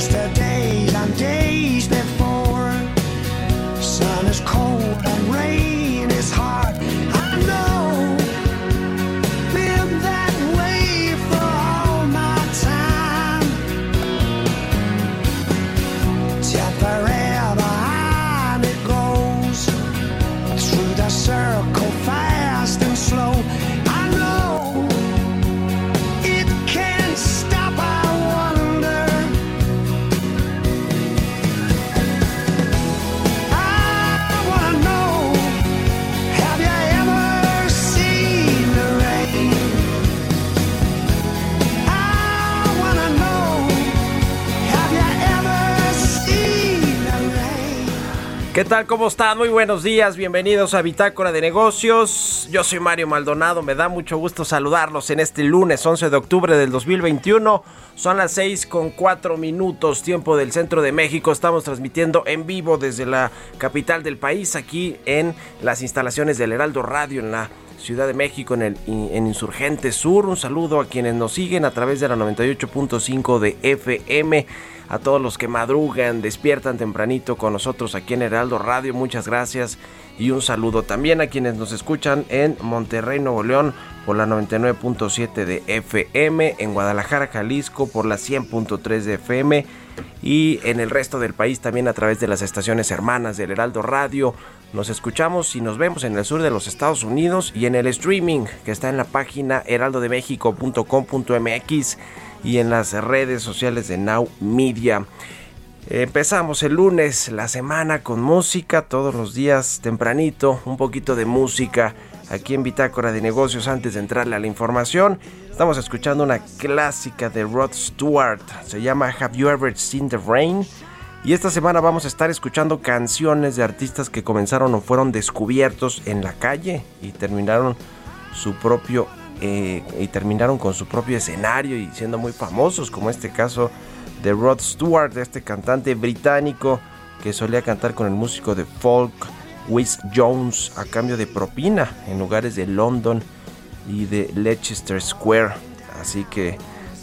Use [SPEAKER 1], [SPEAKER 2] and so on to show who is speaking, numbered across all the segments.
[SPEAKER 1] yesterday. Tal? ¿Cómo están? Muy buenos días, bienvenidos a Bitácora de Negocios. Yo soy Mario Maldonado, me da mucho gusto saludarlos en este lunes 11 de octubre del 2021. Son las 6 con 4 minutos, tiempo del centro de México. Estamos transmitiendo en vivo desde la capital del país, aquí en las instalaciones del Heraldo Radio, en la Ciudad de México, en, el, en Insurgente Sur. Un saludo a quienes nos siguen a través de la 98.5 de FM a todos los que madrugan, despiertan tempranito con nosotros aquí en Heraldo Radio, muchas gracias y un saludo también a quienes nos escuchan en Monterrey, Nuevo León por la 99.7 de FM, en Guadalajara, Jalisco por la 100.3 de FM y en el resto del país también a través de las estaciones hermanas del Heraldo Radio. Nos escuchamos y nos vemos en el sur de los Estados Unidos y en el streaming que está en la página heraldodemexico.com.mx y en las redes sociales de Now Media. Empezamos el lunes la semana con música, todos los días tempranito, un poquito de música aquí en Bitácora de Negocios antes de entrarle a la información. Estamos escuchando una clásica de Rod Stewart, se llama Have You Ever Seen the Rain? Y esta semana vamos a estar escuchando canciones de artistas que comenzaron o fueron descubiertos en la calle y terminaron su propio eh, y terminaron con su propio escenario y siendo muy famosos, como este caso de Rod Stewart, este cantante británico que solía cantar con el músico de folk Wiz Jones a cambio de propina en lugares de London y de Leicester Square. Así que,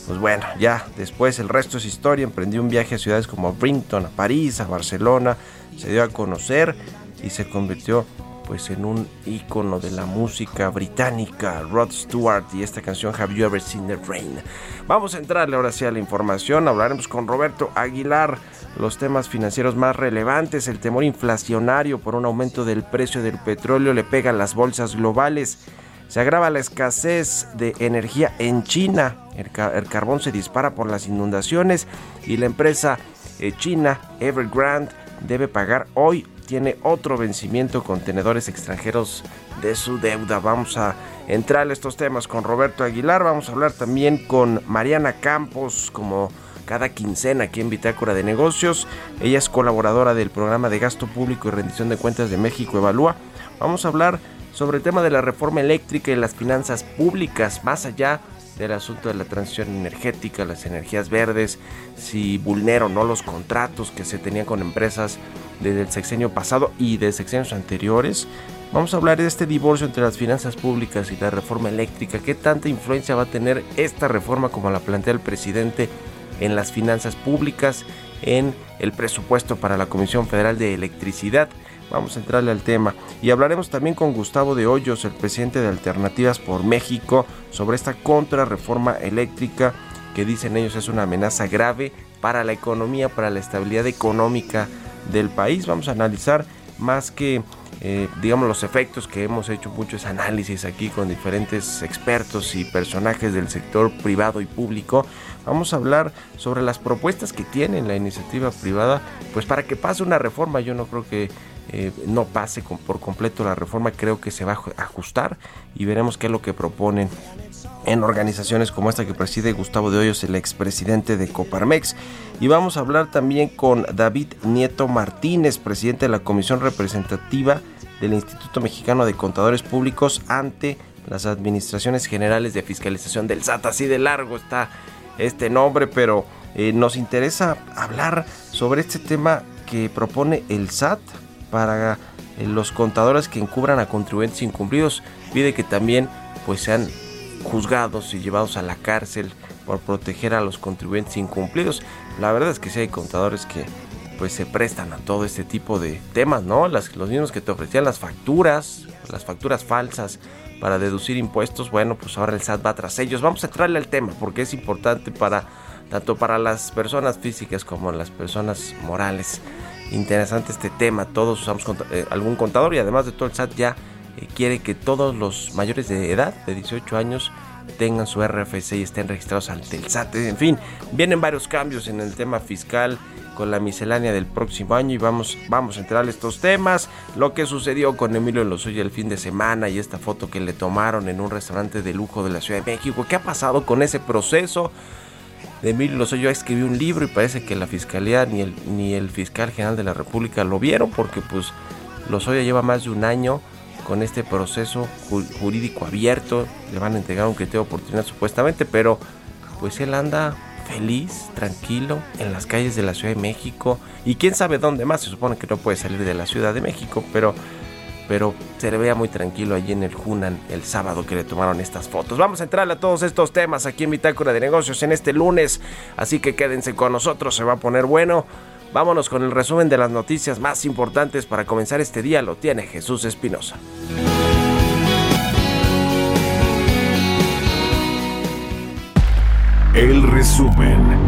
[SPEAKER 1] pues bueno, ya después el resto es historia. Emprendió un viaje a ciudades como Brinton, a París, a Barcelona, se dio a conocer y se convirtió pues en un ícono de la música británica, Rod Stewart y esta canción Have You Ever Seen the Rain. Vamos a entrarle ahora sí a la información, hablaremos con Roberto Aguilar los temas financieros más relevantes, el temor inflacionario por un aumento del precio del petróleo le pega a las bolsas globales. Se agrava la escasez de energía en China. El, ca el carbón se dispara por las inundaciones y la empresa eh, china Evergrande debe pagar hoy. Tiene otro vencimiento con tenedores extranjeros de su deuda. Vamos a entrar a estos temas con Roberto Aguilar. Vamos a hablar también con Mariana Campos como cada quincena aquí en Bitácora de Negocios. Ella es colaboradora del programa de gasto público y rendición de cuentas de México Evalúa. Vamos a hablar sobre el tema de la reforma eléctrica y las finanzas públicas, más allá del asunto de la transición energética, las energías verdes, si vulnero no los contratos que se tenían con empresas desde el sexenio pasado y de sexenios anteriores. Vamos a hablar de este divorcio entre las finanzas públicas y la reforma eléctrica. ¿Qué tanta influencia va a tener esta reforma como la plantea el presidente en las finanzas públicas, en el presupuesto para la Comisión Federal de Electricidad? Vamos a entrarle al tema. Y hablaremos también con Gustavo de Hoyos, el presidente de Alternativas por México, sobre esta contrarreforma eléctrica que dicen ellos es una amenaza grave para la economía, para la estabilidad económica del país. Vamos a analizar más que eh, digamos los efectos que hemos hecho muchos análisis aquí con diferentes expertos y personajes del sector privado y público vamos a hablar sobre las propuestas que tiene la iniciativa privada pues para que pase una reforma yo no creo que eh, no pase por completo la reforma, creo que se va a ajustar y veremos qué es lo que proponen en organizaciones como esta que preside Gustavo de Hoyos, el expresidente de Coparmex. Y vamos a hablar también con David Nieto Martínez, presidente de la Comisión Representativa del Instituto Mexicano de Contadores Públicos ante las Administraciones Generales de Fiscalización del SAT. Así de largo está este nombre, pero eh, nos interesa hablar sobre este tema que propone el SAT para eh, los contadores que encubran a contribuyentes incumplidos. Pide que también pues sean juzgados y llevados a la cárcel por proteger a los contribuyentes incumplidos. La verdad es que sí hay contadores que pues se prestan a todo este tipo de temas, ¿no? Las, los mismos que te ofrecían las facturas, las facturas falsas para deducir impuestos, bueno, pues ahora el SAT va tras ellos. Vamos a entrarle al tema porque es importante para tanto para las personas físicas como las personas morales interesante este tema. Todos usamos eh, algún contador y además de todo el SAT ya eh, quiere que todos los mayores de edad, de 18 años, tengan su RFC y estén registrados ante el SAT. En fin, vienen varios cambios en el tema fiscal con la miscelánea del próximo año y vamos, vamos a entrar estos temas. Lo que sucedió con Emilio Lozoya el fin de semana y esta foto que le tomaron en un restaurante de lujo de la Ciudad de México. ¿Qué ha pasado con ese proceso? De Emilio Lozoya escribió un libro y parece que la fiscalía ni el, ni el fiscal general de la República lo vieron porque pues Lozoya lleva más de un año con este proceso jurídico abierto, le van a entregar un criterio de oportunidad supuestamente, pero pues él anda feliz, tranquilo, en las calles de la Ciudad de México. Y quién sabe dónde más, se supone que no puede salir de la Ciudad de México, pero pero se le veía muy tranquilo allí en el Hunan el sábado que le tomaron estas fotos. Vamos a entrar a todos estos temas aquí en Bitácora de Negocios en este lunes, así que quédense con nosotros, se va a poner bueno. Vámonos con el resumen de las noticias más importantes para comenzar este día, lo tiene Jesús Espinosa.
[SPEAKER 2] El resumen.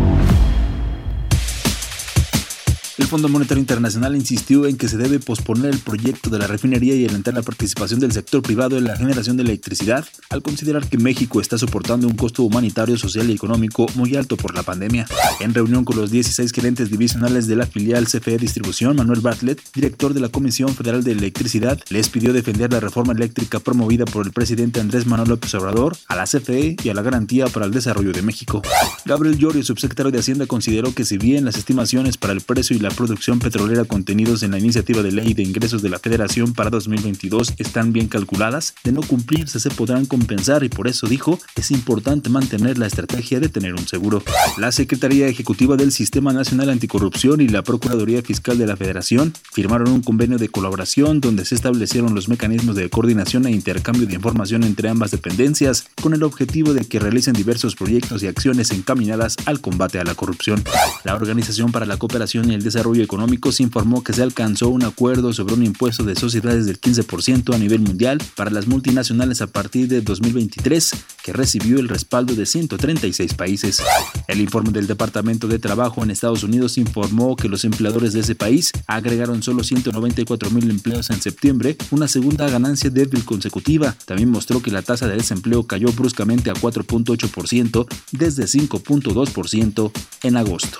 [SPEAKER 3] Fondo Monetario Internacional insistió en que se debe posponer el proyecto de la refinería y alentar la participación del sector privado en la generación de electricidad, al considerar que México está soportando un costo humanitario, social y económico muy alto por la pandemia. En reunión con los 16 gerentes divisionales de la filial CFE Distribución, Manuel Bartlett, director de la Comisión Federal de Electricidad, les pidió defender la reforma eléctrica promovida por el presidente Andrés Manuel López Obrador, a la CFE y a la garantía para el desarrollo de México. Gabriel Llorio, subsecretario de Hacienda, consideró que si bien las estimaciones para el precio y la producción petrolera contenidos en la iniciativa de ley de ingresos de la Federación para 2022 están bien calculadas, de no cumplirse se podrán compensar y por eso dijo, es importante mantener la estrategia de tener un seguro. La Secretaría Ejecutiva del Sistema Nacional Anticorrupción y la Procuraduría Fiscal de la Federación firmaron un convenio de colaboración donde se establecieron los mecanismos de coordinación e intercambio de información entre ambas dependencias con el objetivo de que realicen diversos proyectos y acciones encaminadas al combate a la corrupción. La Organización para la Cooperación y el Desarrollo Desarrollo Económico se informó que se alcanzó un acuerdo sobre un impuesto de sociedades del 15% a nivel mundial para las multinacionales a partir de 2023, que recibió el respaldo de 136 países. El informe del Departamento de Trabajo en Estados Unidos informó que los empleadores de ese país agregaron solo 194 mil empleos en septiembre, una segunda ganancia débil consecutiva. También mostró que la tasa de desempleo cayó bruscamente a 4.8% desde 5.2% en agosto.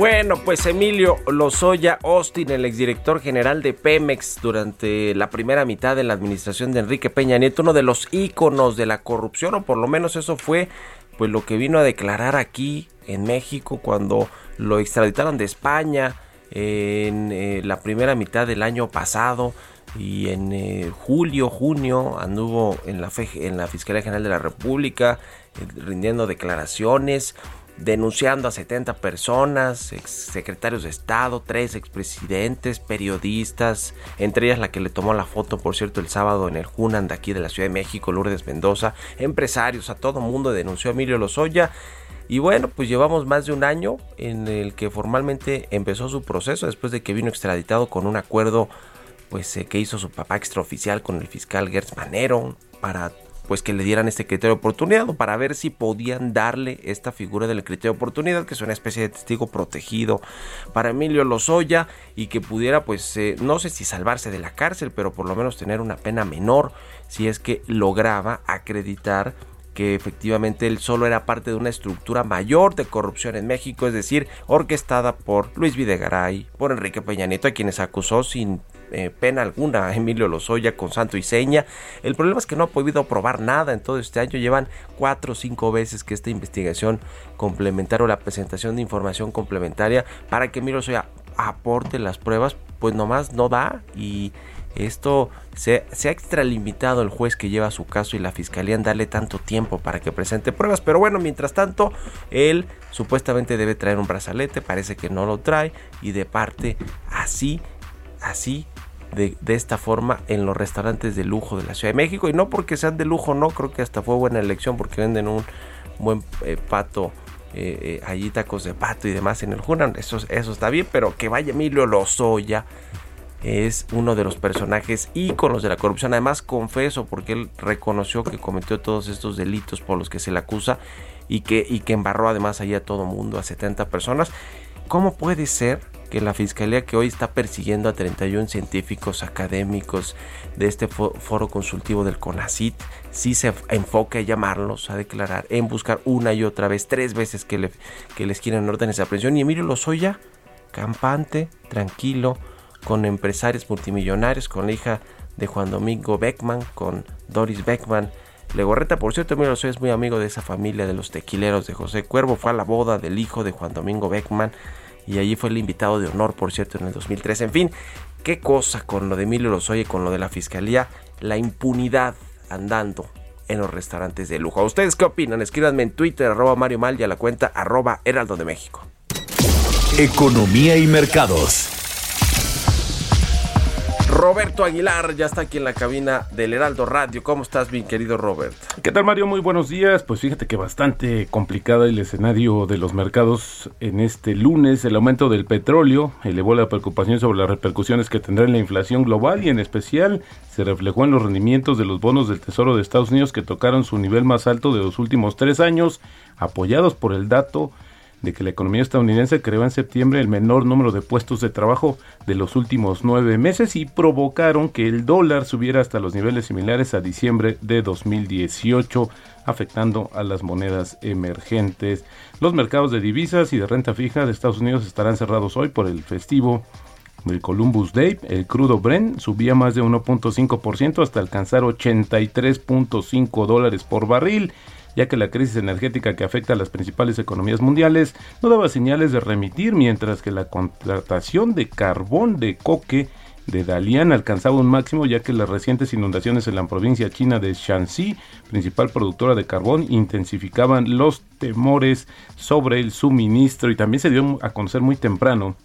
[SPEAKER 1] Bueno, pues Emilio Lozoya Austin, el exdirector general de Pemex durante la primera mitad de la administración de Enrique Peña Nieto, uno de los íconos de la corrupción, o por lo menos eso fue pues lo que vino a declarar aquí en México cuando lo extraditaron de España en eh, la primera mitad del año pasado y en eh, julio, junio anduvo en la, en la Fiscalía General de la República eh, rindiendo declaraciones denunciando a 70 personas, ex secretarios de Estado, tres expresidentes, periodistas, entre ellas la que le tomó la foto, por cierto, el sábado en el Hunan de aquí de la Ciudad de México, Lourdes Mendoza, empresarios, a todo mundo denunció a Emilio Lozoya. Y bueno, pues llevamos más de un año en el que formalmente empezó su proceso después de que vino extraditado con un acuerdo pues eh, que hizo su papá extraoficial con el fiscal Gertz Manero para pues que le dieran este criterio de oportunidad o para ver si podían darle esta figura del criterio de oportunidad que es una especie de testigo protegido para Emilio Lozoya y que pudiera pues eh, no sé si salvarse de la cárcel pero por lo menos tener una pena menor si es que lograba acreditar que efectivamente él solo era parte de una estructura mayor de corrupción en México, es decir, orquestada por Luis Videgaray, por Enrique Peña Nieto, a quienes acusó sin eh, pena alguna a Emilio Lozoya con santo y seña. El problema es que no ha podido probar nada en todo este año. Llevan cuatro o cinco veces que esta investigación complementaria o la presentación de información complementaria para que Emilio Lozoya aporte las pruebas, pues nomás no da y esto se, se, ha extralimitado el juez que lleva su caso y la fiscalía en darle tanto tiempo para que presente pruebas. Pero bueno, mientras tanto, él supuestamente debe traer un brazalete, parece que no lo trae y de parte así, así de, esta forma en los restaurantes de lujo de la Ciudad de México. Y no porque sean de lujo, no, creo que hasta fue buena elección porque venden un buen eh, pato. Eh, eh, allí tacos de pato y demás en el Hunan, eso, eso está bien, pero que vaya Emilio Lozoya es uno de los personajes íconos de la corrupción. Además, confeso, porque él reconoció que cometió todos estos delitos por los que se le acusa y que, y que embarró además allí a todo mundo, a 70 personas. ¿Cómo puede ser que la fiscalía que hoy está persiguiendo a 31 científicos académicos de este foro consultivo del CONACIT, sí se enfoque a llamarlos, a declarar, en buscar una y otra vez, tres veces que, que les quieren órdenes de aprehensión. Y Emilio Lozoya, campante, tranquilo, con empresarios multimillonarios, con la hija de Juan Domingo Beckman, con Doris Beckman. Legorreta, por cierto, Emilio Lozoya es muy amigo de esa familia de los tequileros de José Cuervo. Fue a la boda del hijo de Juan Domingo Beckman y allí fue el invitado de honor, por cierto, en el 2003. En fin, qué cosa con lo de Emilio Lozoya y con lo de la fiscalía, la impunidad andando en los restaurantes de lujo. ¿A ustedes qué opinan? Escríbanme en Twitter, arroba Mario Mal y a la cuenta arroba Heraldo de México.
[SPEAKER 2] Economía y mercados.
[SPEAKER 1] Roberto Aguilar ya está aquí en la cabina del Heraldo Radio. ¿Cómo estás, mi querido Robert?
[SPEAKER 4] ¿Qué tal, Mario? Muy buenos días. Pues fíjate que bastante complicada el escenario de los mercados en este lunes. El aumento del petróleo elevó la preocupación sobre las repercusiones que tendrá en la inflación global y en especial se reflejó en los rendimientos de los bonos del Tesoro de Estados Unidos que tocaron su nivel más alto de los últimos tres años, apoyados por el dato de que la economía estadounidense creó en septiembre el menor número de puestos de trabajo de los últimos nueve meses y provocaron que el dólar subiera hasta los niveles similares a diciembre de 2018, afectando a las monedas emergentes. Los mercados de divisas y de renta fija de Estados Unidos estarán cerrados hoy por el festivo del Columbus Day, el crudo Brent subía más de 1.5% hasta alcanzar 83.5 dólares por barril ya que la crisis energética que afecta a las principales economías mundiales no daba señales de remitir, mientras que la contratación de carbón de coque de Dalian alcanzaba un máximo ya que las recientes inundaciones en la provincia china de Shanxi, principal productora de carbón, intensificaban los temores sobre el suministro. Y también se dio a conocer muy temprano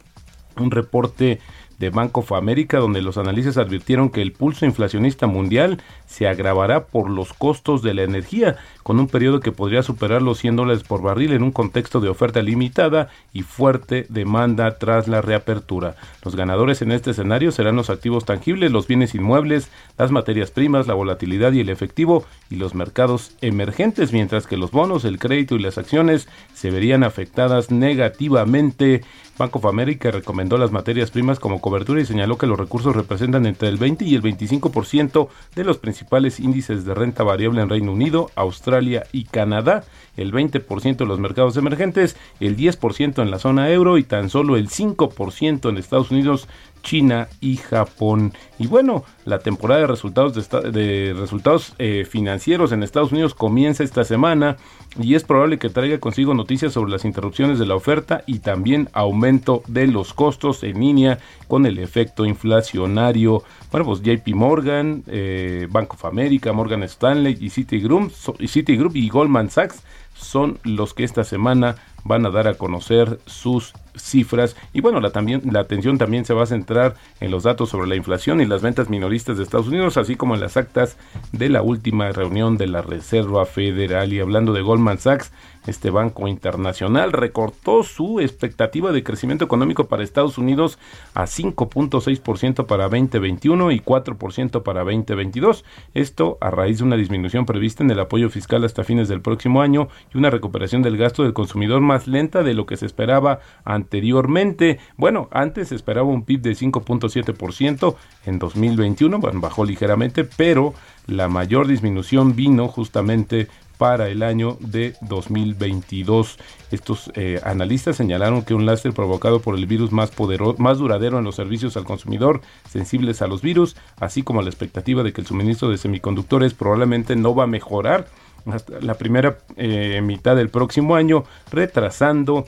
[SPEAKER 4] un reporte de Bank of America, donde los analistas advirtieron que el pulso inflacionista mundial se agravará por los costos de la energía, con un periodo que podría superar los 100 dólares por barril en un contexto de oferta limitada y fuerte demanda tras la reapertura. Los ganadores en este escenario serán los activos tangibles, los bienes inmuebles, las materias primas, la volatilidad y el efectivo y los mercados emergentes, mientras que los bonos, el crédito y las acciones se verían afectadas negativamente. Bank of America recomendó las materias primas como cobertura y señaló que los recursos representan entre el 20 y el 25% de los principales índices de renta variable en Reino Unido, Australia y Canadá, el 20% en los mercados emergentes, el 10% en la zona euro y tan solo el 5% en Estados Unidos, China y Japón. Y bueno, la temporada de resultados de, de resultados eh, financieros en Estados Unidos comienza esta semana y es probable que traiga consigo noticias sobre las interrupciones de la oferta y también aumento de los costos en línea con el efecto inflacionario. Bueno, pues JP Morgan, eh, Bank of America, Morgan Stanley y Citigroup, y Citigroup y Goldman Sachs son los que esta semana van a dar a conocer sus cifras y bueno, la, también, la atención también se va a centrar en los datos sobre la inflación y las ventas minoristas de Estados Unidos, así como en las actas de la última reunión de la Reserva Federal. Y hablando de Goldman Sachs, este banco internacional recortó su expectativa de crecimiento económico para Estados Unidos a 5.6% para 2021 y 4% para 2022. Esto a raíz de una disminución prevista en el apoyo fiscal hasta fines del próximo año y una recuperación del gasto del consumidor más lenta de lo que se esperaba anteriormente. Bueno, antes se esperaba un PIB de 5.7% en 2021, bueno, bajó ligeramente, pero la mayor disminución vino justamente para el año de 2022. Estos eh, analistas señalaron que un lastre provocado por el virus más poderoso, más duradero en los servicios al consumidor sensibles a los virus, así como la expectativa de que el suministro de semiconductores probablemente no va a mejorar hasta la primera eh, mitad del próximo año, retrasando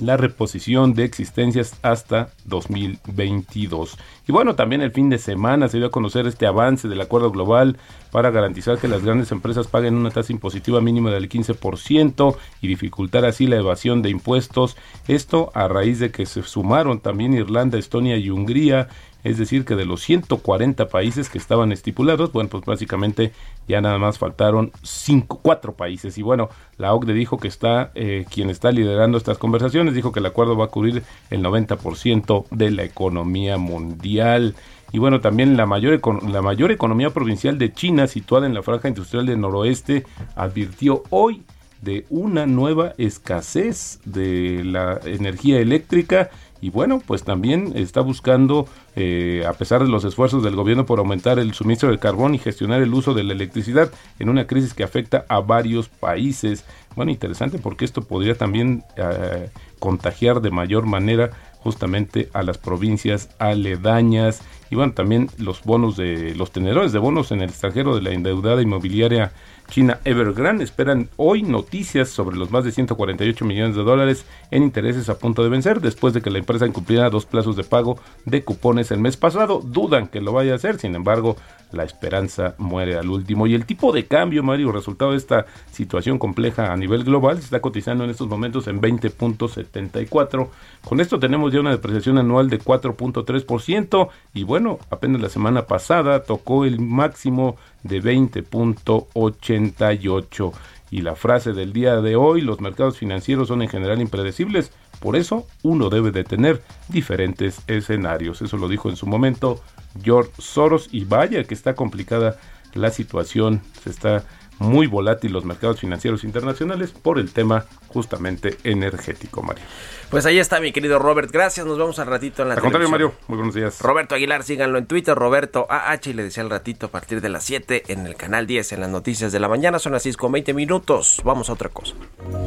[SPEAKER 4] la reposición de existencias hasta 2022. Y bueno, también el fin de semana se dio a conocer este avance del acuerdo global para garantizar que las grandes empresas paguen una tasa impositiva mínima del 15% y dificultar así la evasión de impuestos. Esto a raíz de que se sumaron también Irlanda, Estonia y Hungría es decir, que de los 140 países que estaban estipulados, bueno, pues básicamente ya nada más faltaron cinco, cuatro países. Y bueno, la OCDE dijo que está, eh, quien está liderando estas conversaciones, dijo que el acuerdo va a cubrir el 90% de la economía mundial. Y bueno, también la mayor, la mayor economía provincial de China, situada en la franja industrial del noroeste, advirtió hoy de una nueva escasez de la energía eléctrica y bueno, pues también está buscando, eh, a pesar de los esfuerzos del gobierno por aumentar el suministro de carbón y gestionar el uso de la electricidad en una crisis que afecta a varios países. Bueno, interesante porque esto podría también eh, contagiar de mayor manera justamente a las provincias aledañas y bueno, también los bonos de los tenedores de bonos en el extranjero de la endeudada inmobiliaria China Evergrande esperan hoy noticias sobre los más de 148 millones de dólares en intereses a punto de vencer después de que la empresa incumpliera dos plazos de pago de cupones el mes pasado. Dudan que lo vaya a hacer, sin embargo, la esperanza muere al último. Y el tipo de cambio, Mario, resultado de esta situación compleja a nivel global, se está cotizando en estos momentos en 20.74. Con esto tenemos ya una depreciación anual de 4.3% y bueno, apenas la semana pasada tocó el máximo de 20.88. Y la frase del día de hoy, los mercados financieros son en general impredecibles, por eso uno debe de tener diferentes escenarios. Eso lo dijo en su momento George Soros y vaya que está complicada la situación, se está muy volátil los mercados financieros internacionales por el tema justamente energético, Mario.
[SPEAKER 1] Pues ahí está mi querido Robert, gracias, nos vemos al ratito en la
[SPEAKER 4] Al contrario, Mario, muy buenos días.
[SPEAKER 1] Roberto Aguilar, síganlo en Twitter, Roberto AH, y le decía al ratito a partir de las 7 en el canal 10 en las noticias de la mañana, son las 6 con 20 minutos, vamos a otra cosa.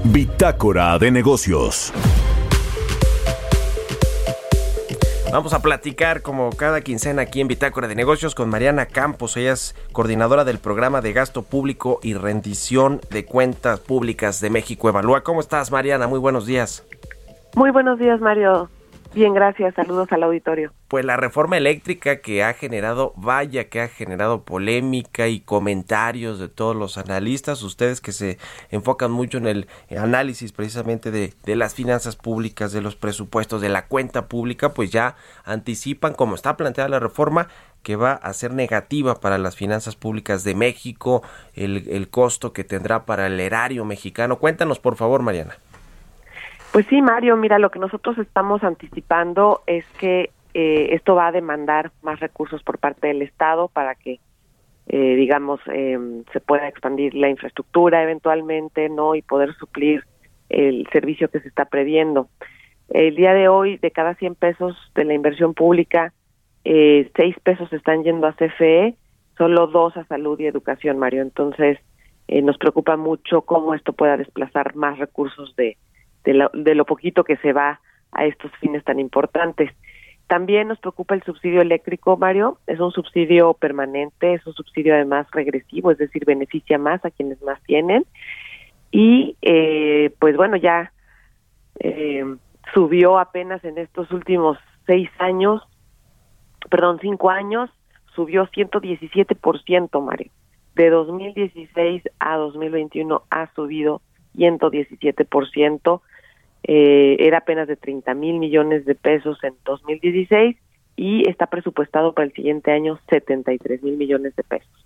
[SPEAKER 2] Bitácora de negocios.
[SPEAKER 1] Vamos a platicar como cada quincena aquí en Bitácora de Negocios con Mariana Campos. Ella es coordinadora del programa de gasto público y rendición de cuentas públicas de México Evalúa. ¿Cómo estás, Mariana? Muy buenos días.
[SPEAKER 5] Muy buenos días, Mario. Bien, gracias. Saludos al auditorio.
[SPEAKER 1] Pues la reforma eléctrica que ha generado, vaya que ha generado polémica y comentarios de todos los analistas, ustedes que se enfocan mucho en el análisis precisamente de, de las finanzas públicas, de los presupuestos, de la cuenta pública, pues ya anticipan, como está planteada la reforma, que va a ser negativa para las finanzas públicas de México, el, el costo que tendrá para el erario mexicano. Cuéntanos, por favor, Mariana.
[SPEAKER 5] Pues sí, Mario, mira, lo que nosotros estamos anticipando es que eh, esto va a demandar más recursos por parte del Estado para que, eh, digamos, eh, se pueda expandir la infraestructura eventualmente, ¿no? Y poder suplir el servicio que se está previendo. El día de hoy, de cada 100 pesos de la inversión pública, eh, 6 pesos están yendo a CFE, solo 2 a salud y educación, Mario. Entonces, eh, nos preocupa mucho cómo esto pueda desplazar más recursos de, de, lo, de lo poquito que se va a estos fines tan importantes. También nos preocupa el subsidio eléctrico, Mario. Es un subsidio permanente, es un subsidio además regresivo, es decir, beneficia más a quienes más tienen. Y eh, pues bueno, ya eh, subió apenas en estos últimos seis años, perdón, cinco años, subió 117%, Mario. De 2016 a 2021 ha subido 117%. Eh, era apenas de 30 mil millones de pesos en 2016 y está presupuestado para el siguiente año 73 mil millones de pesos.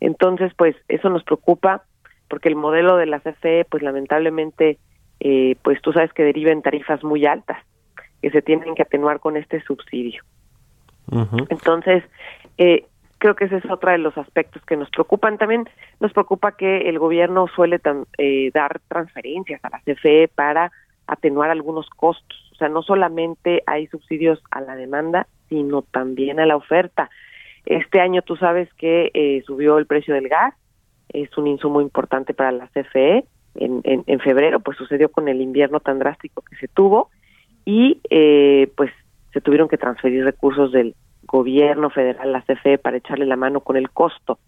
[SPEAKER 5] Entonces, pues eso nos preocupa porque el modelo de la CFE, pues lamentablemente, eh, pues tú sabes que deriva en tarifas muy altas que se tienen que atenuar con este subsidio. Entonces, eh, creo que ese es otro de los aspectos que nos preocupan. También nos preocupa que el gobierno suele eh, dar transferencias a la CFE para atenuar algunos costos. O sea, no solamente hay subsidios a la demanda, sino también a la oferta. Este año tú sabes que eh, subió el precio del gas, es un insumo importante para la CFE. En, en, en, febrero, pues sucedió con el invierno tan drástico que se tuvo y eh, pues se tuvieron que transferir recursos del gobierno federal, la CFE, para echarle la mano con el costo.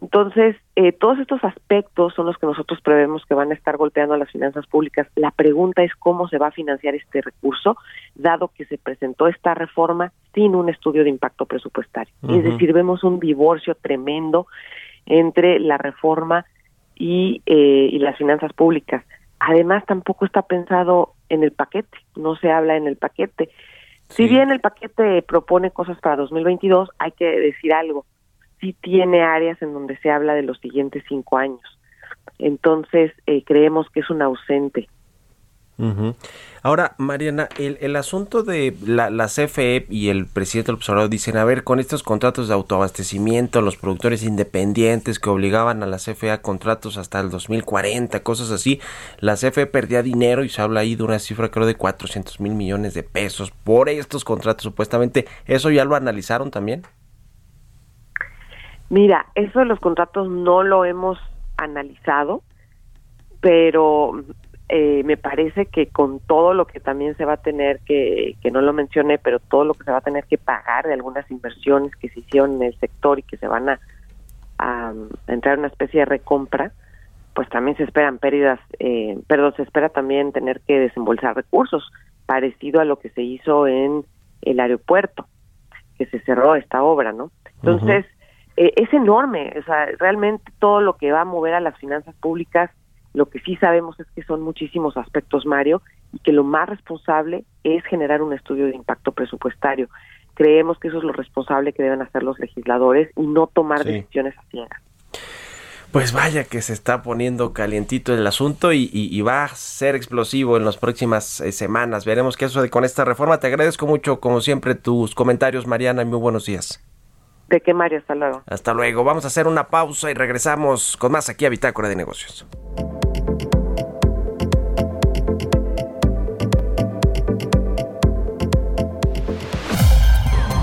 [SPEAKER 5] Entonces, eh, todos estos aspectos son los que nosotros prevemos que van a estar golpeando a las finanzas públicas. La pregunta es cómo se va a financiar este recurso, dado que se presentó esta reforma sin un estudio de impacto presupuestario. Uh -huh. Es decir, vemos un divorcio tremendo entre la reforma y, eh, y las finanzas públicas. Además, tampoco está pensado en el paquete, no se habla en el paquete. Si bien el paquete propone cosas para 2022, hay que decir algo sí tiene áreas en donde se habla de los siguientes cinco años. Entonces, eh, creemos que es un ausente.
[SPEAKER 1] Ahora, Mariana, el, el asunto de la, la, CFE y el presidente del observador dicen, a ver, con estos contratos de autoabastecimiento, los productores independientes que obligaban a la CFE a contratos hasta el 2040, cosas así, la CFE perdía dinero y se habla ahí de una cifra creo de 400 mil millones de pesos por estos contratos supuestamente. ¿Eso ya lo analizaron también?
[SPEAKER 5] Mira, eso de los contratos no lo hemos analizado, pero eh, me parece que con todo lo que también se va a tener que, que no lo mencioné, pero todo lo que se va a tener que pagar de algunas inversiones que se hicieron en el sector y que se van a, entrar en una especie de recompra, pues también se esperan pérdidas, eh, perdón, se espera también tener que desembolsar recursos, parecido a lo que se hizo en el aeropuerto, que se cerró esta obra, ¿no? Entonces, uh -huh eh, es enorme, o sea, realmente todo lo que va a mover a las finanzas públicas, lo que sí sabemos es que son muchísimos aspectos, Mario, y que lo más responsable es generar un estudio de impacto presupuestario. Creemos que eso es lo responsable que deben hacer los legisladores y no tomar sí. decisiones a ciegas.
[SPEAKER 1] Pues vaya que se está poniendo calientito el asunto y, y, y va a ser explosivo en las próximas eh, semanas. Veremos qué sucede con esta reforma. Te agradezco mucho, como siempre, tus comentarios, Mariana, y muy buenos días.
[SPEAKER 5] De qué, Mario, hasta luego.
[SPEAKER 1] Hasta luego. Vamos a hacer una pausa y regresamos con más aquí a Bitácora de Negocios.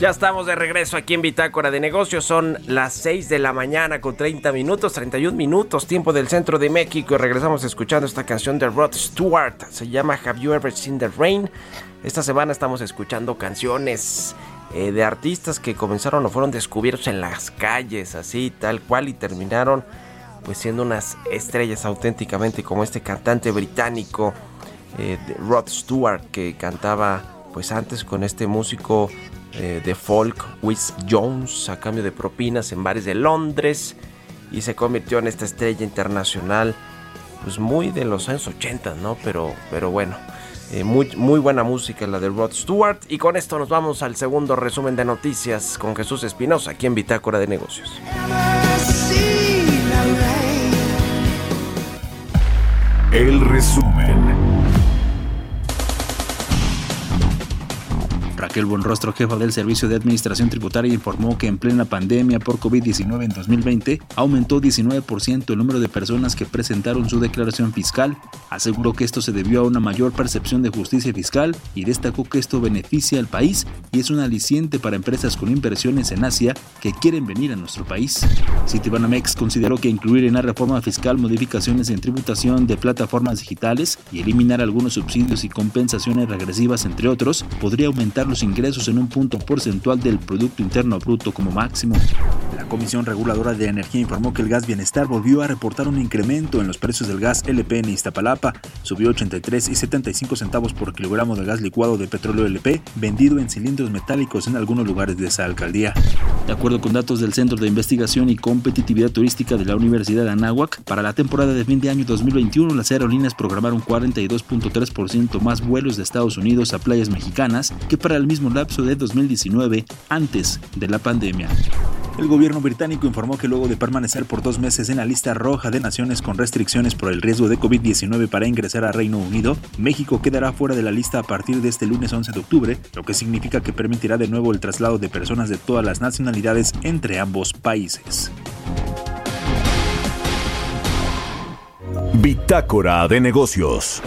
[SPEAKER 1] Ya estamos de regreso aquí en Bitácora de Negocios. Son las 6 de la mañana con 30 minutos, 31 minutos, tiempo del centro de México. Y regresamos escuchando esta canción de Rod Stewart. Se llama Have You Ever Seen the Rain? Esta semana estamos escuchando canciones eh, de artistas que comenzaron o fueron descubiertos en las calles, así, tal cual, y terminaron pues siendo unas estrellas auténticamente, como este cantante británico eh, Rod Stewart, que cantaba pues antes con este músico eh, de folk, Wiz Jones, a cambio de propinas en bares de Londres, y se convirtió en esta estrella internacional, pues muy de los años 80, ¿no? Pero, pero bueno. Eh, muy, muy buena música la de Rod Stewart. Y con esto nos vamos al segundo resumen de noticias con Jesús Espinosa aquí en Bitácora de Negocios.
[SPEAKER 2] El resumen.
[SPEAKER 3] Raquel Buenrostro, jefa del Servicio de Administración Tributaria, informó que en plena pandemia por COVID-19 en 2020 aumentó 19% el número de personas que presentaron su declaración fiscal. Aseguró que esto se debió a una mayor percepción de justicia fiscal y destacó que esto beneficia al país y es un aliciente para empresas con inversiones en Asia que quieren venir a nuestro país. Citibanamex consideró que incluir en la reforma fiscal modificaciones en tributación de plataformas digitales y eliminar algunos subsidios y compensaciones regresivas, entre otros, podría aumentar los ingresos en un punto porcentual del Producto Interno Bruto como máximo. La Comisión Reguladora de Energía informó que el gas bienestar volvió a reportar un incremento en los precios del gas LP en Iztapalapa. Subió 83 y 75 centavos por kilogramo de gas licuado de petróleo LP vendido en cilindros metálicos en algunos lugares de esa alcaldía. De acuerdo con datos del Centro de Investigación y Competitividad Turística de la Universidad de Anáhuac, para la temporada de fin de año 2021 las aerolíneas programaron 42.3% más vuelos de Estados Unidos a playas mexicanas que para el mismo lapso de 2019 antes de la pandemia. El gobierno británico informó que luego de permanecer por dos meses en la lista roja de naciones con restricciones por el riesgo de COVID-19 para ingresar a Reino Unido, México quedará fuera de la lista a partir de este lunes 11 de octubre, lo que significa que permitirá de nuevo el traslado de personas de todas las nacionalidades entre ambos países.
[SPEAKER 2] Bitácora de negocios.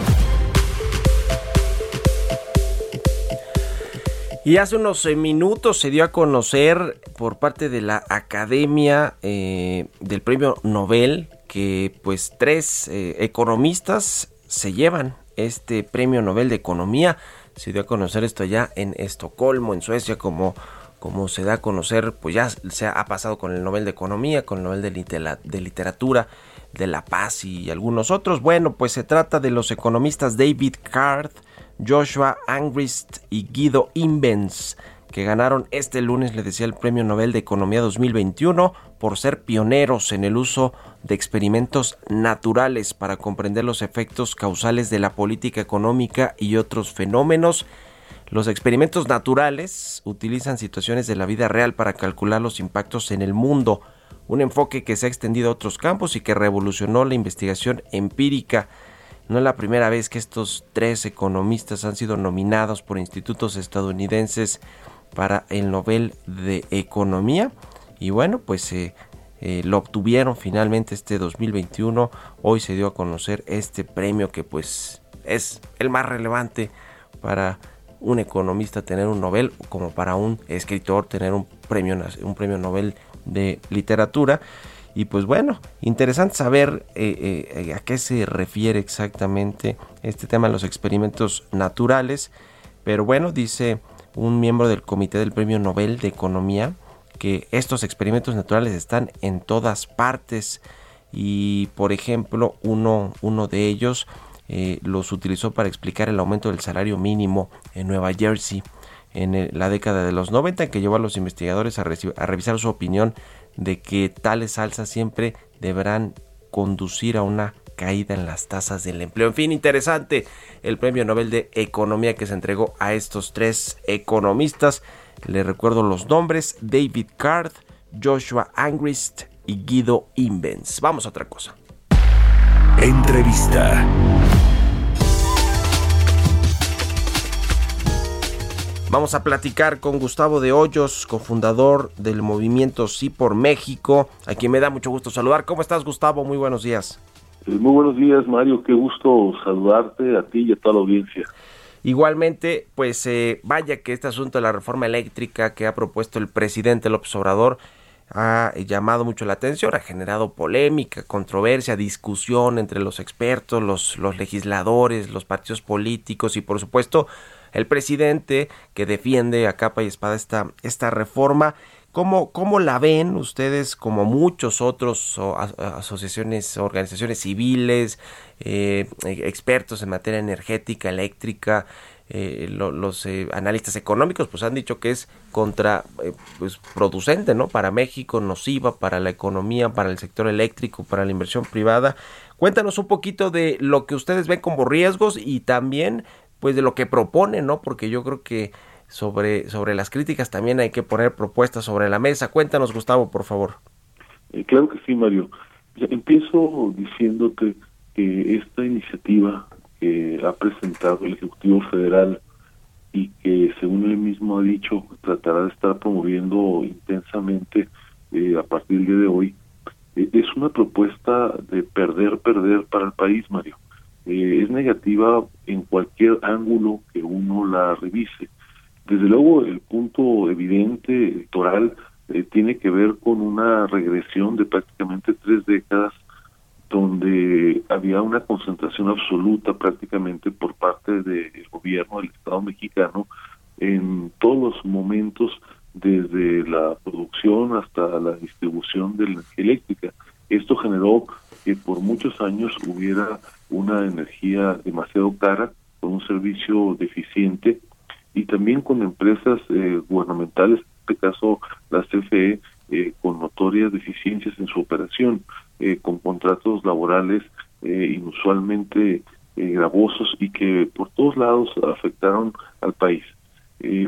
[SPEAKER 1] Y hace unos eh, minutos se dio a conocer por parte de la Academia eh, del Premio Nobel que pues tres eh, economistas se llevan este Premio Nobel de Economía. Se dio a conocer esto ya en Estocolmo, en Suecia, como, como se da a conocer, pues ya se ha pasado con el Nobel de Economía, con el Nobel de, de Literatura, de la Paz y algunos otros. Bueno, pues se trata de los economistas David Card, Joshua Angrist y Guido Imbens, que ganaron este lunes, le decía, el Premio Nobel de Economía 2021 por ser pioneros en el uso de experimentos naturales para comprender los efectos causales de la política económica y otros fenómenos. Los experimentos naturales utilizan situaciones de la vida real para calcular los impactos en el mundo, un enfoque que se ha extendido a otros campos y que revolucionó la investigación empírica no es la primera vez que estos tres economistas han sido nominados por institutos estadounidenses para el Nobel de Economía. Y bueno, pues eh, eh, lo obtuvieron finalmente este 2021. Hoy se dio a conocer este premio que pues es el más relevante para un economista tener un Nobel como para un escritor tener un premio, un premio Nobel de literatura. Y pues bueno, interesante saber eh, eh, a qué se refiere exactamente este tema de los experimentos naturales. Pero bueno, dice un miembro del comité del Premio Nobel de Economía que estos experimentos naturales están en todas partes. Y por ejemplo, uno, uno de ellos eh, los utilizó para explicar el aumento del salario mínimo en Nueva Jersey en la década de los 90 que llevó a los investigadores a revisar su opinión de que tales alzas siempre deberán conducir a una caída en las tasas del empleo. En fin, interesante el premio Nobel de Economía que se entregó a estos tres economistas. Les recuerdo los nombres, David Card, Joshua Angrist y Guido Imbens. Vamos a otra cosa.
[SPEAKER 2] Entrevista.
[SPEAKER 1] Vamos a platicar con Gustavo de Hoyos, cofundador del movimiento Sí por México, a quien me da mucho gusto saludar. ¿Cómo estás, Gustavo? Muy buenos días.
[SPEAKER 6] Eh, muy buenos días, Mario. Qué gusto saludarte a ti y a toda la audiencia.
[SPEAKER 1] Igualmente, pues eh, vaya que este asunto de la reforma eléctrica que ha propuesto el presidente López Obrador ha llamado mucho la atención, ha generado polémica, controversia, discusión entre los expertos, los, los legisladores, los partidos políticos y por supuesto el presidente que defiende a capa y espada esta, esta reforma. ¿Cómo, ¿Cómo la ven ustedes, como muchos otros asociaciones, organizaciones civiles, eh, expertos en materia energética, eléctrica, eh, los eh, analistas económicos pues han dicho que es contra pues, producente no para México nociva para la economía para el sector eléctrico para la inversión privada. Cuéntanos un poquito de lo que ustedes ven como riesgos y también pues de lo que proponen no porque yo creo que sobre, sobre las críticas también hay que poner propuestas sobre la mesa. Cuéntanos, Gustavo, por favor.
[SPEAKER 6] Eh, claro que sí, Mario. Empiezo diciéndote que esta iniciativa que ha presentado el Ejecutivo Federal y que, según él mismo ha dicho, tratará de estar promoviendo intensamente eh, a partir de hoy, eh, es una propuesta de perder, perder para el país, Mario. Es negativa en cualquier ángulo que uno la revise. Desde luego, el punto evidente electoral eh, tiene que ver con una regresión de prácticamente tres décadas donde había una concentración absoluta prácticamente por parte del gobierno del Estado mexicano en todos los momentos desde la producción hasta la distribución de la energía eléctrica. Esto generó que por muchos años hubiera una energía demasiado cara, con un servicio deficiente y también con empresas eh, gubernamentales, en este caso la CFE, eh, con notorias deficiencias en su operación, eh, con contratos laborales inusualmente gravosos y que por todos lados afectaron al país.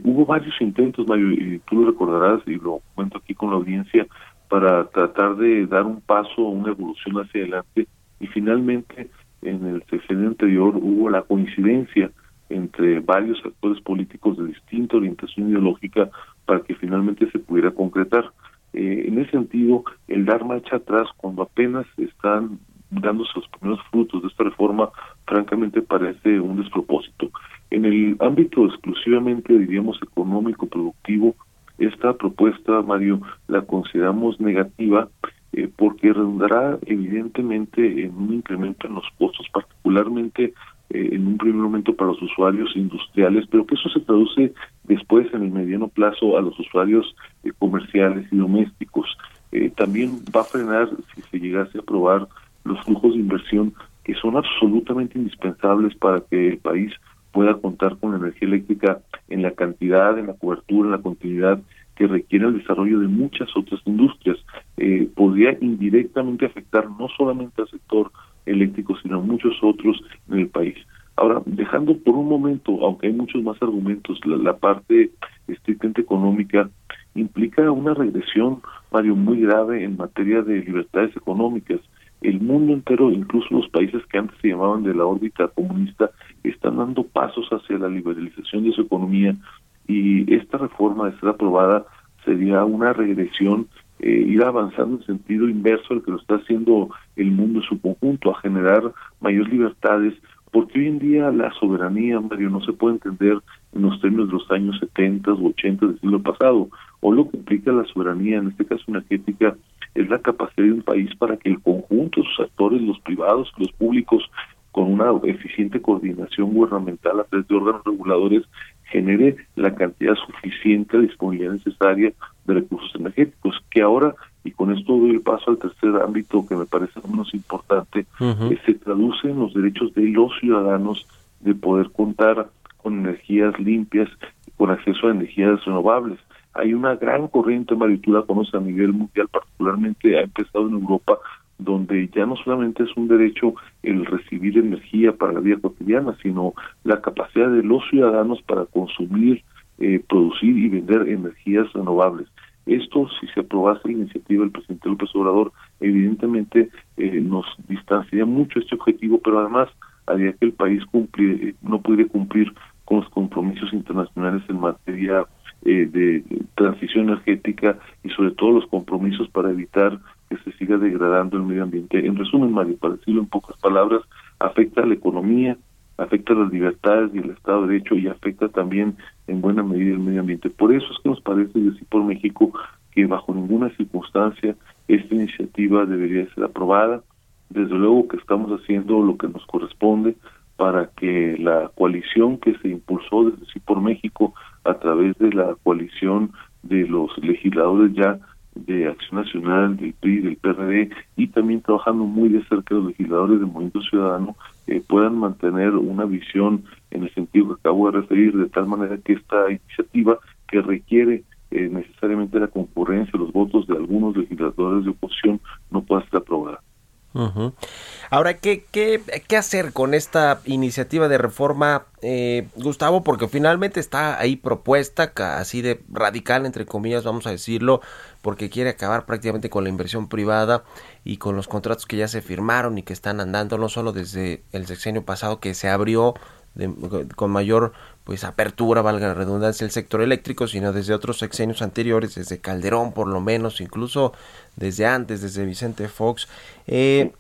[SPEAKER 6] hubo varios intentos, Mario, y tú lo recordarás y lo cuento aquí con la audiencia, para tratar de dar un paso, una evolución hacia adelante y finalmente en el sexenio anterior hubo la coincidencia entre varios actores políticos de distinta orientación ideológica para que finalmente se pudiera concretar. Eh, en ese sentido, el dar marcha atrás cuando apenas están dándose los primeros frutos de esta reforma, francamente parece un despropósito. En el ámbito exclusivamente, diríamos, económico, productivo, esta propuesta, Mario, la consideramos negativa eh, porque redundará evidentemente en un incremento en los costos, particularmente eh, en un primer momento para los usuarios industriales, pero que eso se traduce después en el mediano plazo a los usuarios eh, comerciales y domésticos. Eh, también va a frenar, si se llegase a aprobar, los flujos de inversión que son absolutamente indispensables para que el país pueda contar con energía eléctrica en la cantidad, en la cobertura, en la continuidad que requiere el desarrollo de muchas otras industrias. podría indirectamente afectar no solamente al sector eléctricos, sino muchos otros en el país. Ahora, dejando por un momento, aunque hay muchos más argumentos, la, parte estrictamente económica implica una regresión, Mario, muy grave en materia de libertades económicas. El mundo entero, incluso los países que antes se llamaban de la órbita comunista, están dando pasos hacia la liberalización de su economía y esta reforma de ser aprobada sería una regresión eh, ir avanzando en sentido inverso al que lo está haciendo el mundo en su conjunto, a generar mayores libertades, porque hoy en día la soberanía, Mario, no se puede entender en los términos de los años 70 o 80 del siglo pasado, o lo que implica la soberanía, en este caso energética, es la capacidad de un país para que el conjunto de sus actores, los privados, los públicos, con una eficiente coordinación gubernamental a través de órganos reguladores, genere la cantidad suficiente de disponibilidad necesaria de recursos energéticos, que ahora, y con esto doy el paso al tercer ámbito que me parece menos importante, que se traduce en los derechos de los ciudadanos de poder contar con energías limpias y con acceso a energías renovables. Hay una gran corriente, la conoces a nivel mundial, particularmente ha empezado en Europa, donde ya no solamente es un derecho el recibir energía para la vida cotidiana, sino la capacidad de los ciudadanos para consumir, eh, producir y vender energías renovables. Esto, si se aprobase la iniciativa del presidente López Obrador, evidentemente eh, nos distanciaría mucho este objetivo, pero además haría que el país cumplir, no pudiera cumplir con los compromisos internacionales en materia eh, de transición energética y sobre todo los compromisos para evitar se siga degradando el medio ambiente. En resumen, Mario, para decirlo en pocas palabras, afecta a la economía, afecta las libertades y el Estado de Derecho y afecta también en buena medida el medio ambiente. Por eso es que nos parece decir por México que bajo ninguna circunstancia esta iniciativa debería ser aprobada. Desde luego que estamos haciendo lo que nos corresponde para que la coalición que se impulsó desde Sí por México a través de la coalición de los legisladores ya de Acción Nacional, del PRI, del PRD y también trabajando muy de cerca los legisladores del Movimiento Ciudadano eh, puedan mantener una visión en el sentido que acabo de referir, de tal manera que esta iniciativa que requiere eh, necesariamente la concurrencia, los votos de algunos legisladores de oposición no pueda ser aprobada.
[SPEAKER 1] Ahora, ¿qué, ¿qué, qué, hacer con esta iniciativa de reforma, eh, Gustavo? Porque finalmente está ahí propuesta, así de radical, entre comillas, vamos a decirlo, porque quiere acabar prácticamente con la inversión privada y con los contratos que ya se firmaron y que están andando, no solo desde el sexenio pasado que se abrió con mayor pues apertura, valga la redundancia, el sector eléctrico, sino desde otros sexenios anteriores, desde Calderón por lo menos, incluso desde antes, desde Vicente Fox. Eh,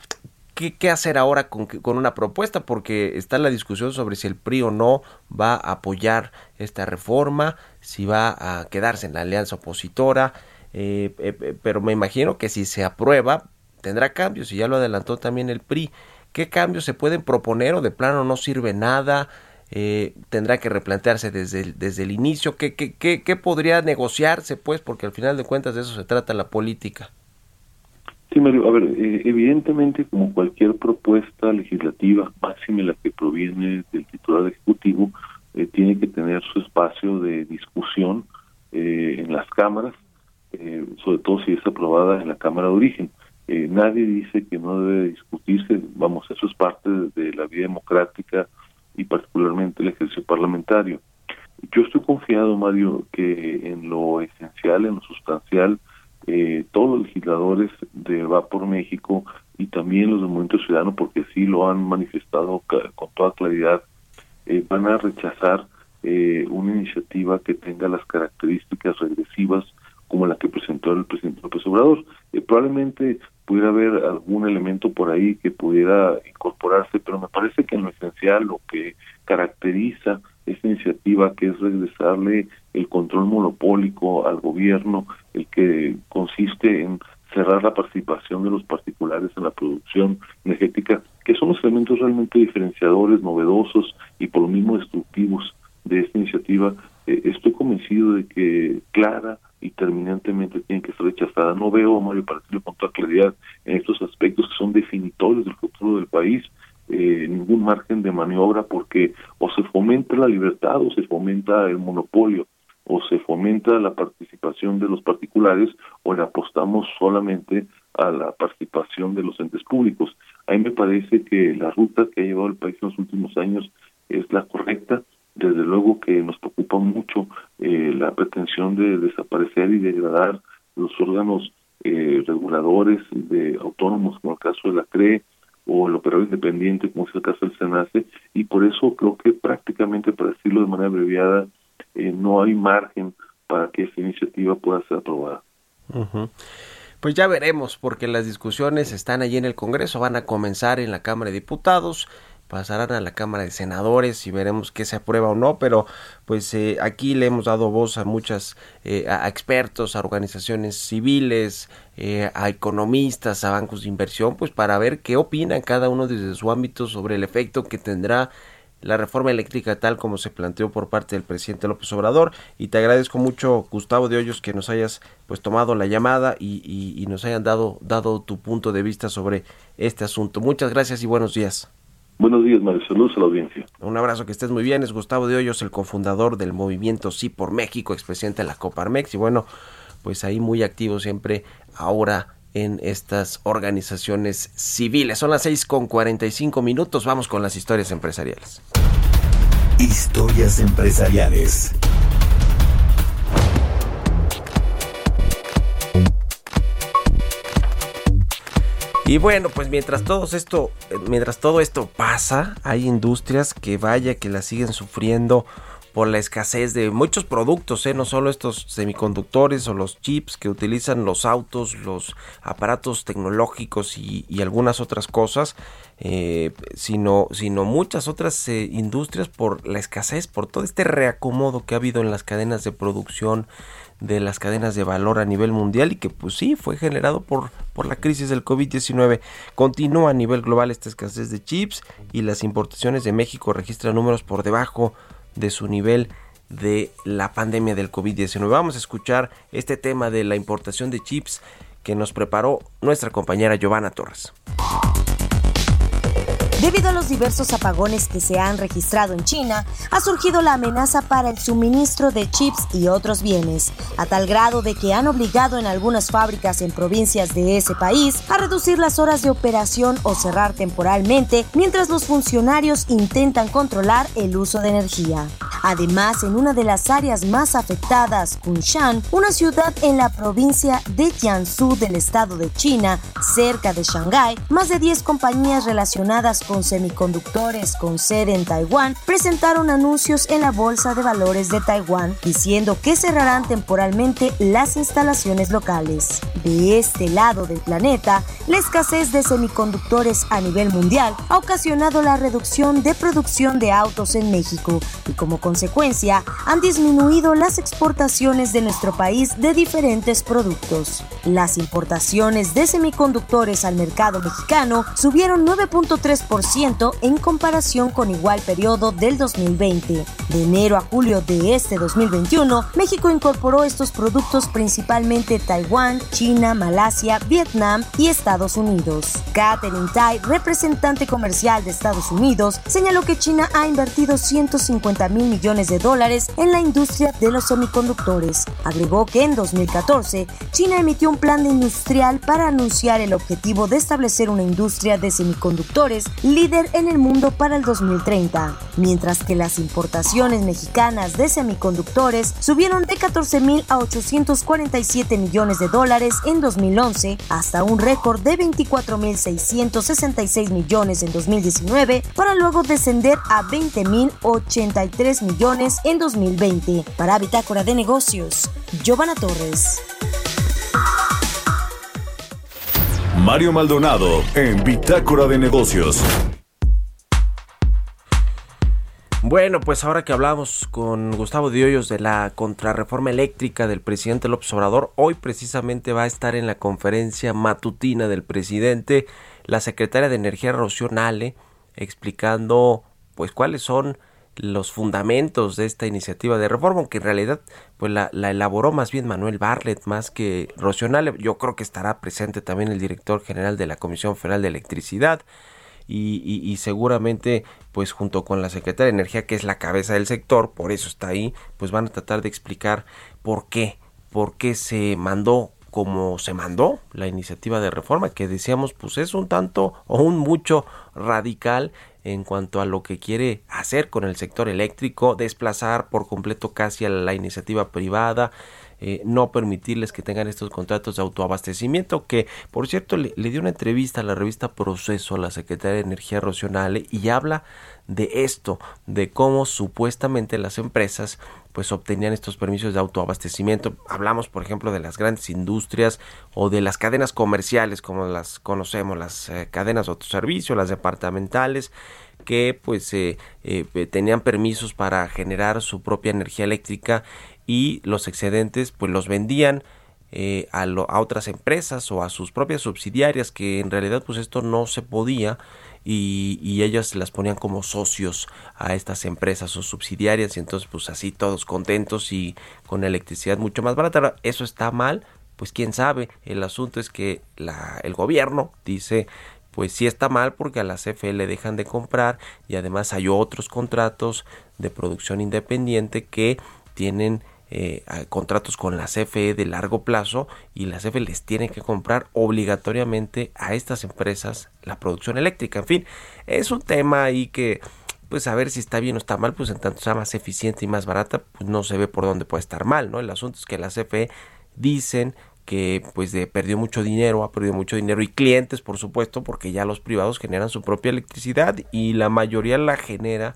[SPEAKER 1] ¿qué, ¿qué, hacer ahora con, con una propuesta? Porque está la discusión sobre si el PRI o no va a apoyar esta reforma, si va a quedarse en la alianza opositora, eh, eh, pero me imagino que si se aprueba tendrá cambios y ya lo adelantó también el PRI. ¿Qué cambios se pueden proponer o de plano no sirve nada? Eh, tendrá que replantearse desde el, desde el inicio. ¿Qué, qué, qué, podría negociarse? Pues porque al final de cuentas de eso se trata la política.
[SPEAKER 6] Sí, Mario, a ver, eh, evidentemente como cualquier propuesta legislativa, máxima la que proviene del titular ejecutivo, eh, tiene que tener su espacio de discusión eh, en las cámaras, eh, sobre todo si es aprobada en la Cámara de Origen. Nadie dice que no debe discutirse, vamos, eso es parte de la vida democrática y particularmente el ejercicio parlamentario. Yo estoy confiado, Mario, que en lo esencial, en lo sustancial, eh, todos los legisladores de Va por México y también los del Movimiento Ciudadano, porque sí lo han manifestado con toda claridad, eh, van a rechazar eh, una iniciativa que tenga las características regresivas como la que presentó el presidente López Obrador. Eh, probablemente pudiera haber algún elemento por ahí que pudiera incorporarse, pero me parece que en lo esencial lo que caracteriza esta iniciativa, que es regresarle el control monopólico al gobierno, el que consiste en cerrar la participación de los particulares en la producción energética, que son los elementos realmente diferenciadores, novedosos y por lo mismo destructivos de esta iniciativa, eh, estoy convencido de que Clara y terminantemente tiene que ser rechazada. No veo, Mario, para decirlo con toda claridad, en estos aspectos que son definitorios del futuro del país, eh, ningún margen de maniobra porque o se fomenta la libertad o se fomenta el monopolio o se fomenta la participación de los particulares o le apostamos solamente a la participación de los entes públicos. A mí me parece que la ruta que ha llevado el país en los últimos años es la correcta desde luego que nos preocupa mucho eh, la pretensión de desaparecer y degradar los órganos eh, reguladores de autónomos, como el caso de la CRE o el operador independiente, como es el caso del SENACE, y por eso creo que prácticamente, para decirlo de manera abreviada, eh, no hay margen para que esta iniciativa pueda ser aprobada.
[SPEAKER 1] Pues ya veremos, porque las discusiones están allí en el Congreso, van a comenzar en la Cámara de Diputados pasarán a la Cámara de Senadores y veremos qué se aprueba o no, pero pues eh, aquí le hemos dado voz a muchas, eh, a expertos, a organizaciones civiles, eh, a economistas, a bancos de inversión, pues para ver qué opinan cada uno desde su ámbito sobre el efecto que tendrá la reforma eléctrica tal como se planteó por parte del presidente López Obrador. Y te agradezco mucho Gustavo de Hoyos que nos hayas pues tomado la llamada y, y, y nos hayan dado dado tu punto de vista sobre este asunto. Muchas gracias y buenos días
[SPEAKER 6] Buenos días, Mario. Saludos a la audiencia.
[SPEAKER 1] Un abrazo, que estés muy bien. Es Gustavo de Hoyos, el cofundador del movimiento Sí por México, expresidente de la Coparmex. Y bueno, pues ahí muy activo siempre ahora en estas organizaciones civiles. Son las seis con 45 minutos. Vamos con las historias empresariales.
[SPEAKER 2] Historias empresariales.
[SPEAKER 1] Y bueno, pues mientras todo esto, mientras todo esto pasa, hay industrias que vaya que la siguen sufriendo por la escasez de muchos productos, ¿eh? no solo estos semiconductores o los chips que utilizan los autos, los aparatos tecnológicos y, algunas otras cosas, eh, sino, sino muchas otras eh, industrias por la escasez, por todo este reacomodo que ha habido en las cadenas de producción de las cadenas de valor a nivel mundial y que pues sí fue generado por, por la crisis del COVID-19. Continúa a nivel global esta escasez de chips y las importaciones de México registran números por debajo de su nivel de la pandemia del COVID-19. Vamos a escuchar este tema de la importación de chips que nos preparó nuestra compañera Giovanna Torres.
[SPEAKER 7] Debido a los diversos apagones que se han registrado en China, ha surgido la amenaza para el suministro de chips y otros bienes, a tal grado de que han obligado en algunas fábricas en provincias de ese país a reducir las horas de operación o cerrar temporalmente mientras los funcionarios intentan controlar el uso de energía. Además, en una de las áreas más afectadas, Kunshan, una ciudad en la provincia de Jiangsu del estado de China, cerca de Shanghái, más de 10 compañías relacionadas con semiconductores con sede en Taiwán presentaron anuncios en la Bolsa de Valores de Taiwán diciendo que cerrarán temporalmente las instalaciones locales. De este lado del planeta, la escasez de semiconductores a nivel mundial ha ocasionado la reducción de producción de autos en México y como consecuencia han disminuido las exportaciones de nuestro país de diferentes productos. Las importaciones de semiconductores al mercado mexicano subieron 9.3% en comparación con igual periodo del 2020. De enero a julio de este 2021, México incorporó estos productos principalmente Taiwán, China, Malasia, Vietnam y Estados Unidos. Catherine Tai, representante comercial de Estados Unidos, señaló que China ha invertido 150 mil millones de dólares en la industria de los semiconductores. Agregó que en 2014, China emitió un plan industrial para anunciar el objetivo de establecer una industria de semiconductores líder en el mundo para el 2030, mientras que las importaciones mexicanas de semiconductores subieron de 14 mil a 847 millones de dólares en 2011 hasta un récord de 24 mil 666 millones en 2019 para luego descender a 20 mil 83 millones en 2020. Para Bitácora de Negocios, Giovanna Torres.
[SPEAKER 2] Mario Maldonado en Bitácora de Negocios.
[SPEAKER 1] Bueno, pues ahora que hablamos con Gustavo Diollos de la contrarreforma eléctrica del presidente López Obrador, hoy precisamente va a estar en la conferencia matutina del presidente la secretaria de Energía Rocío Nale explicando pues cuáles son los fundamentos de esta iniciativa de reforma, aunque en realidad pues la, la elaboró más bien Manuel Barlet más que Rocío Nale. Yo creo que estará presente también el director general de la Comisión Federal de Electricidad. Y, seguramente pues junto con la Secretaria de Energía que es la cabeza del sector, por eso está ahí, pues van a tratar de explicar por qué, por qué se mandó como se mandó la iniciativa de reforma, que decíamos pues es un tanto o un mucho radical en cuanto a lo que quiere hacer con el sector eléctrico, desplazar por completo casi a la iniciativa privada, eh, no permitirles que tengan estos contratos de autoabastecimiento, que por cierto le, le, dio una entrevista a la revista Proceso a la Secretaria de Energía Rocionale y habla de esto, de cómo supuestamente las empresas pues obtenían estos permisos de autoabastecimiento. Hablamos, por ejemplo, de las grandes industrias o de las cadenas comerciales, como las conocemos, las eh, cadenas de autoservicio, las departamentales, que pues eh, eh, tenían permisos para generar su propia energía eléctrica y los excedentes pues los vendían eh, a, otras empresas o a sus propias subsidiarias que en realidad pues esto no se podía y, ellas las ponían como socios a estas empresas o subsidiarias y entonces pues así todos contentos y con electricidad mucho más barata. Eso está mal, pues quién sabe. El asunto es que el gobierno dice pues sí está mal porque a la CFE le dejan de comprar y además hay otros contratos de producción independiente que tienen eh, contratos con la CFE de largo plazo y la CFE les tiene que comprar obligatoriamente a estas empresas la producción eléctrica. En fin, es un tema ahí que pues a ver si está bien o está mal, pues en tanto sea más eficiente y más barata, pues no se ve por dónde puede estar mal, ¿no? El asunto es que la CFE dicen que pues perdió mucho dinero, ha perdido mucho dinero y clientes, por supuesto, porque ya los privados generan su propia electricidad y la mayoría la genera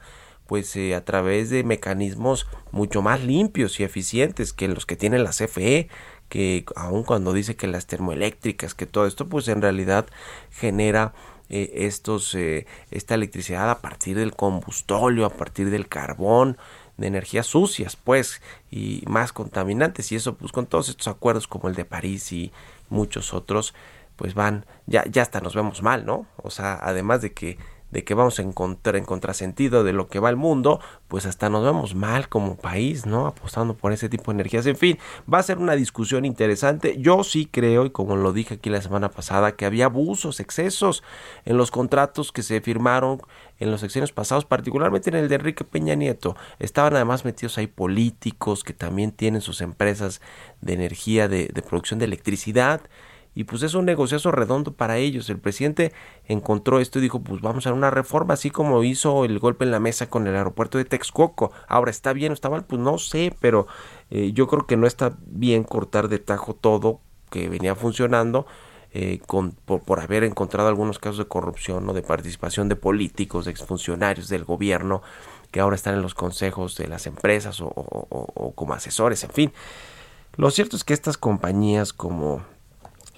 [SPEAKER 1] pues eh, a través de mecanismos mucho más limpios y eficientes que los que tiene la CFE, que aun cuando dice que las termoeléctricas, que todo esto, pues en realidad genera eh, estos, eh, esta electricidad a partir del combustóleo, a partir del carbón, de energías sucias, pues, y más contaminantes. Y eso, pues, con todos estos acuerdos como el de París y muchos otros, pues van, ya, ya hasta nos vemos mal, ¿no? O sea, además de que de que vamos a encontrar en contrasentido de lo que va el mundo, pues hasta nos vemos mal como país, ¿no? Apostando por ese tipo de energías. En fin, va a ser una discusión interesante. Yo sí creo, y como lo dije aquí la semana pasada, que había abusos, excesos en los contratos que se firmaron en los secciones pasados, particularmente en el de Enrique Peña Nieto. Estaban además metidos ahí políticos que también tienen sus empresas de energía, de, de producción de electricidad y pues es un negociazo redondo para ellos. El presidente encontró esto y dijo, pues vamos a una reforma, así como hizo el golpe en la mesa con el aeropuerto de Texcoco. Ahora, ¿está bien o está mal? Pues no sé, pero eh, yo creo que no está bien cortar de tajo todo que venía funcionando. Eh, con, por, haber encontrado algunos casos de corrupción o de participación de políticos, de exfuncionarios del gobierno que ahora están en los consejos de las empresas o como asesores, en fin. Lo cierto es que estas compañías como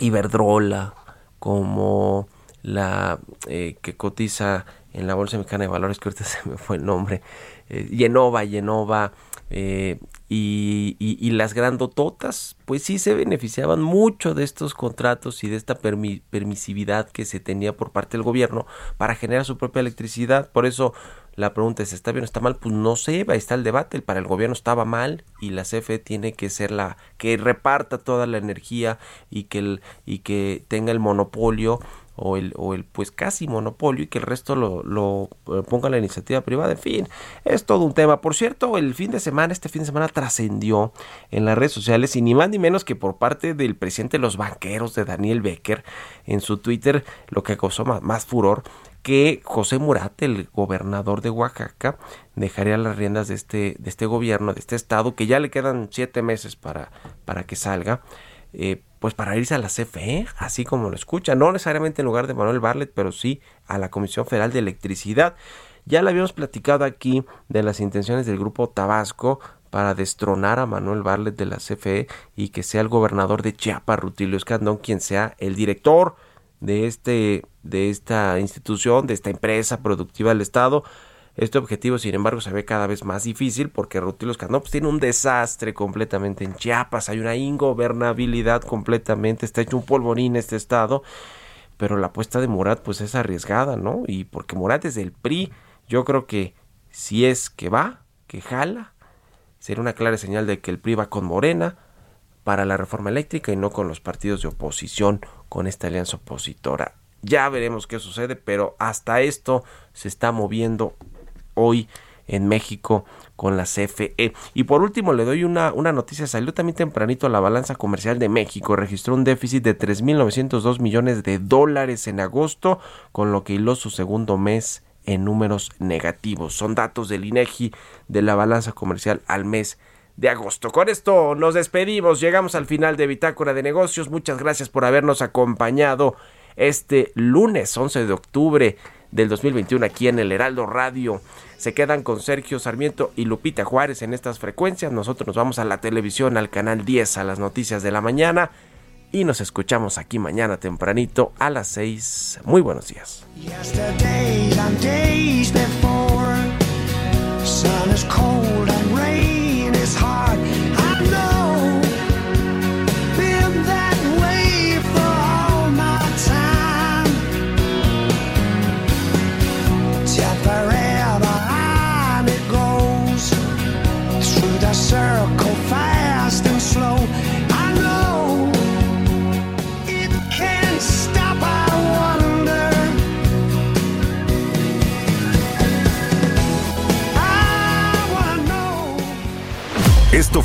[SPEAKER 1] Iberdrola, como la eh, que cotiza en la Bolsa Mexicana de Valores, que ahorita se me fue el nombre, eh, Yenova, eh, y, y, las grandototas, pues sí se beneficiaban mucho de estos contratos y de esta permisividad que se tenía por parte del gobierno para generar su propia electricidad. Por eso la pregunta es, ¿está bien o está mal? Pues no sé, ahí está el debate. Para el gobierno estaba mal y la CFE tiene que ser la que reparta toda la energía y que, el, y que tenga el monopolio o el, o el pues casi monopolio y que el resto lo, lo eh, ponga la iniciativa privada. En fin, es todo un tema. Por cierto, el fin de semana, este fin de semana trascendió en las redes sociales y ni más ni menos que por parte del presidente de los banqueros de Daniel Becker en su Twitter, lo que causó más furor que José Murat, el gobernador de Oaxaca, dejaría las riendas de este, de este gobierno, de este estado, que ya le quedan siete meses para, para que salga, eh, pues para irse a la CFE, así como lo escucha, no necesariamente en lugar de Manuel Barlet, pero sí a la Comisión Federal de Electricidad. Ya le habíamos platicado aquí de las intenciones del grupo Tabasco para destronar a Manuel Barlet de la CFE y que sea el gobernador de Chiapas, Rutilio Escandón, quien sea el director de, este, de esta institución, de esta empresa productiva del Estado. Este objetivo, sin embargo, se ve cada vez más difícil porque Rutilio Escandón pues, tiene un desastre completamente en Chiapas, hay una ingobernabilidad completamente, está hecho un polvorín este estado, pero la apuesta de Murat pues es arriesgada, ¿no? Y porque Murat es del PRI, yo creo que si es que va, que jala, será una clara señal de que el PRI va con Morena para la reforma eléctrica y no con los partidos de oposición con esta alianza opositora. Ya veremos qué sucede, pero hasta esto se está moviendo hoy en México con la CFE. Y por último le doy una, una noticia, salió también tempranito la balanza comercial de México, registró un déficit de 3.902 millones de dólares en agosto, con lo que hiló su segundo mes en números negativos. Son datos del INEGI de la balanza comercial al mes de agosto. Con esto nos despedimos, llegamos al final de Bitácora de Negocios. Muchas gracias por habernos acompañado este lunes 11 de octubre del 2021 aquí en el Heraldo Radio. Se quedan con Sergio Sarmiento y Lupita Juárez en estas frecuencias. Nosotros nos vamos a la televisión, al canal 10, a las noticias de la mañana. Y nos escuchamos aquí mañana tempranito a las 6. Muy buenos días.